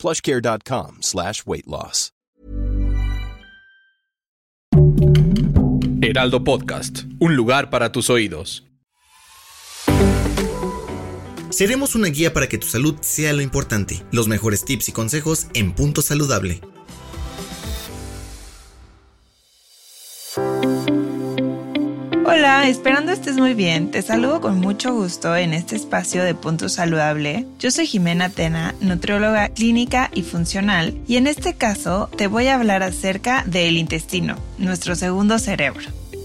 plushcare.com slash weight loss. Heraldo Podcast, un lugar para tus oídos. Seremos una guía para que tu salud sea lo importante. Los mejores tips y consejos en Punto Saludable. Hola, esperando estés muy bien. Te saludo con mucho gusto en este espacio de Punto Saludable. Yo soy Jimena Tena, nutrióloga clínica y funcional, y en este caso te voy a hablar acerca del intestino, nuestro segundo cerebro.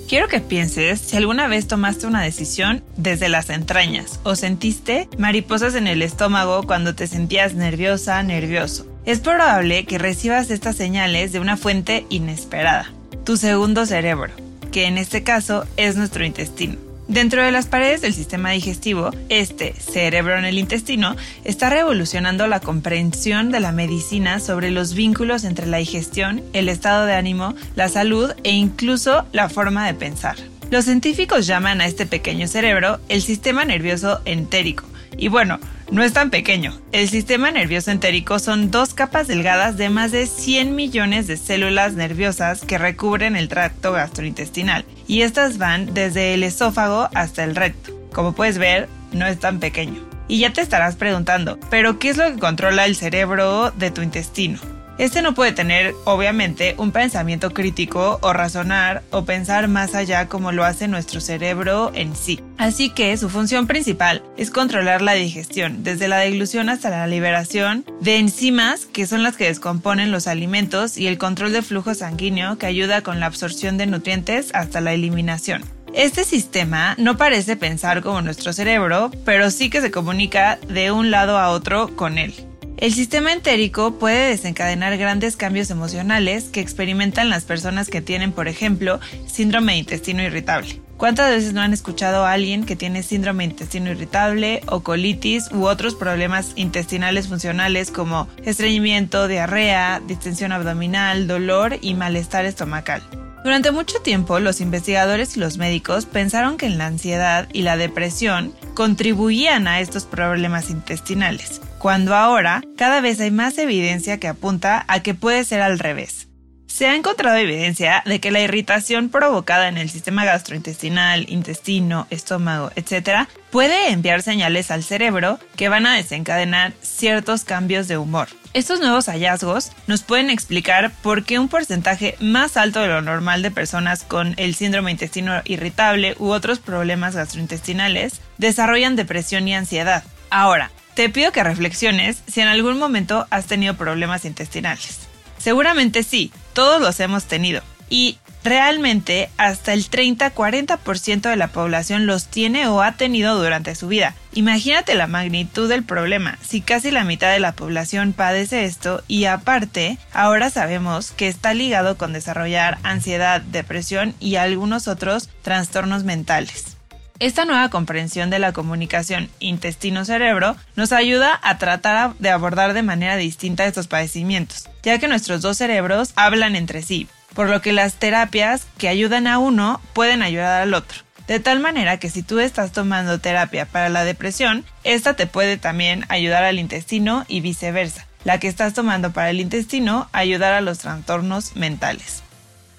Quiero que pienses si alguna vez tomaste una decisión desde las entrañas o sentiste mariposas en el estómago cuando te sentías nerviosa, nervioso. Es probable que recibas estas señales de una fuente inesperada, tu segundo cerebro que en este caso es nuestro intestino. Dentro de las paredes del sistema digestivo, este cerebro en el intestino está revolucionando la comprensión de la medicina sobre los vínculos entre la digestión, el estado de ánimo, la salud e incluso la forma de pensar. Los científicos llaman a este pequeño cerebro el sistema nervioso entérico. Y bueno, no es tan pequeño. El sistema nervioso entérico son dos capas delgadas de más de 100 millones de células nerviosas que recubren el tracto gastrointestinal y estas van desde el esófago hasta el recto. Como puedes ver, no es tan pequeño. Y ya te estarás preguntando, ¿pero qué es lo que controla el cerebro de tu intestino? Este no puede tener, obviamente, un pensamiento crítico o razonar o pensar más allá como lo hace nuestro cerebro en sí. Así que su función principal es controlar la digestión, desde la deglución hasta la liberación de enzimas, que son las que descomponen los alimentos, y el control de flujo sanguíneo, que ayuda con la absorción de nutrientes hasta la eliminación. Este sistema no parece pensar como nuestro cerebro, pero sí que se comunica de un lado a otro con él. El sistema entérico puede desencadenar grandes cambios emocionales que experimentan las personas que tienen, por ejemplo, síndrome de intestino irritable. ¿Cuántas veces no han escuchado a alguien que tiene síndrome de intestino irritable o colitis u otros problemas intestinales funcionales como estreñimiento, diarrea, distensión abdominal, dolor y malestar estomacal? Durante mucho tiempo, los investigadores y los médicos pensaron que la ansiedad y la depresión contribuían a estos problemas intestinales, cuando ahora cada vez hay más evidencia que apunta a que puede ser al revés. Se ha encontrado evidencia de que la irritación provocada en el sistema gastrointestinal, intestino, estómago, etc., puede enviar señales al cerebro que van a desencadenar ciertos cambios de humor. Estos nuevos hallazgos nos pueden explicar por qué un porcentaje más alto de lo normal de personas con el síndrome intestino irritable u otros problemas gastrointestinales desarrollan depresión y ansiedad. Ahora, te pido que reflexiones si en algún momento has tenido problemas intestinales. Seguramente sí, todos los hemos tenido. Y realmente hasta el 30-40% de la población los tiene o ha tenido durante su vida. Imagínate la magnitud del problema, si casi la mitad de la población padece esto y aparte, ahora sabemos que está ligado con desarrollar ansiedad, depresión y algunos otros trastornos mentales. Esta nueva comprensión de la comunicación intestino-cerebro nos ayuda a tratar de abordar de manera distinta estos padecimientos, ya que nuestros dos cerebros hablan entre sí, por lo que las terapias que ayudan a uno pueden ayudar al otro. De tal manera que si tú estás tomando terapia para la depresión, esta te puede también ayudar al intestino y viceversa. La que estás tomando para el intestino ayudar a los trastornos mentales.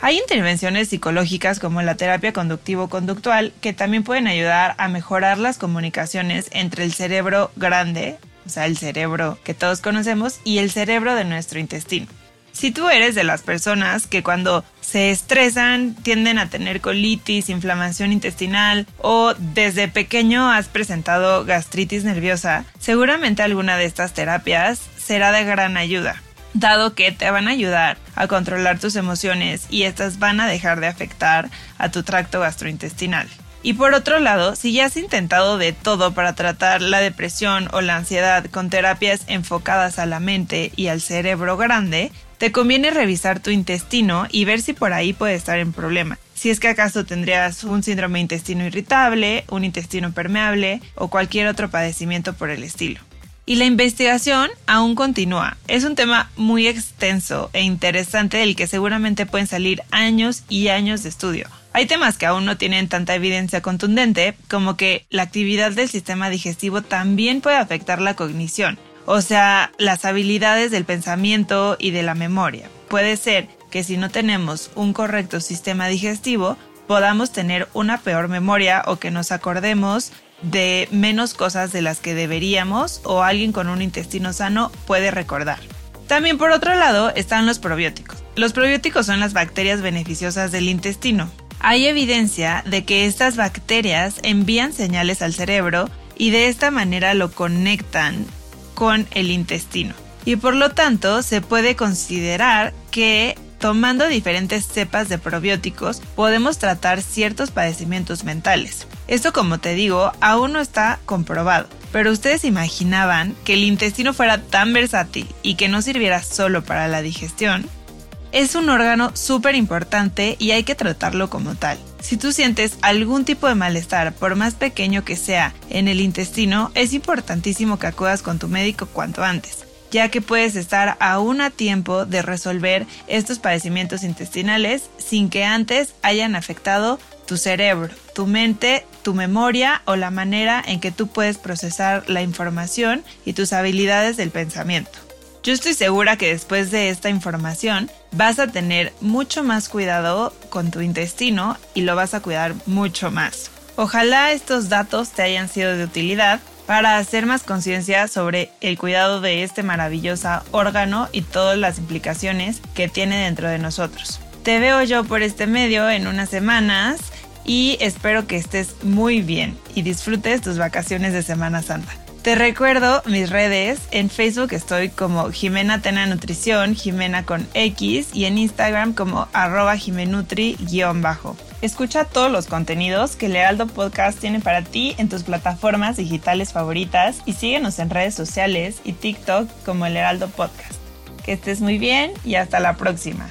Hay intervenciones psicológicas como la terapia conductivo-conductual que también pueden ayudar a mejorar las comunicaciones entre el cerebro grande, o sea, el cerebro que todos conocemos, y el cerebro de nuestro intestino. Si tú eres de las personas que cuando se estresan tienden a tener colitis, inflamación intestinal o desde pequeño has presentado gastritis nerviosa, seguramente alguna de estas terapias será de gran ayuda dado que te van a ayudar a controlar tus emociones y estas van a dejar de afectar a tu tracto gastrointestinal. Y por otro lado, si ya has intentado de todo para tratar la depresión o la ansiedad con terapias enfocadas a la mente y al cerebro grande, te conviene revisar tu intestino y ver si por ahí puede estar en problema. Si es que acaso tendrías un síndrome de intestino irritable, un intestino permeable o cualquier otro padecimiento por el estilo. Y la investigación aún continúa. Es un tema muy extenso e interesante del que seguramente pueden salir años y años de estudio. Hay temas que aún no tienen tanta evidencia contundente, como que la actividad del sistema digestivo también puede afectar la cognición, o sea, las habilidades del pensamiento y de la memoria. Puede ser que si no tenemos un correcto sistema digestivo, podamos tener una peor memoria o que nos acordemos de menos cosas de las que deberíamos o alguien con un intestino sano puede recordar. También por otro lado están los probióticos. Los probióticos son las bacterias beneficiosas del intestino. Hay evidencia de que estas bacterias envían señales al cerebro y de esta manera lo conectan con el intestino. Y por lo tanto se puede considerar que tomando diferentes cepas de probióticos podemos tratar ciertos padecimientos mentales. Esto, como te digo, aún no está comprobado. Pero ustedes imaginaban que el intestino fuera tan versátil y que no sirviera solo para la digestión. Es un órgano súper importante y hay que tratarlo como tal. Si tú sientes algún tipo de malestar, por más pequeño que sea, en el intestino, es importantísimo que acudas con tu médico cuanto antes ya que puedes estar aún a tiempo de resolver estos padecimientos intestinales sin que antes hayan afectado tu cerebro, tu mente, tu memoria o la manera en que tú puedes procesar la información y tus habilidades del pensamiento. Yo estoy segura que después de esta información vas a tener mucho más cuidado con tu intestino y lo vas a cuidar mucho más. Ojalá estos datos te hayan sido de utilidad para hacer más conciencia sobre el cuidado de este maravilloso órgano y todas las implicaciones que tiene dentro de nosotros. Te veo yo por este medio en unas semanas y espero que estés muy bien y disfrutes tus vacaciones de Semana Santa. Te recuerdo mis redes, en Facebook estoy como Jimena Tena Nutrición, Jimena con X y en Instagram como arroba jimenutri-bajo. Escucha todos los contenidos que el Heraldo Podcast tiene para ti en tus plataformas digitales favoritas y síguenos en redes sociales y TikTok como el Heraldo Podcast. Que estés muy bien y hasta la próxima.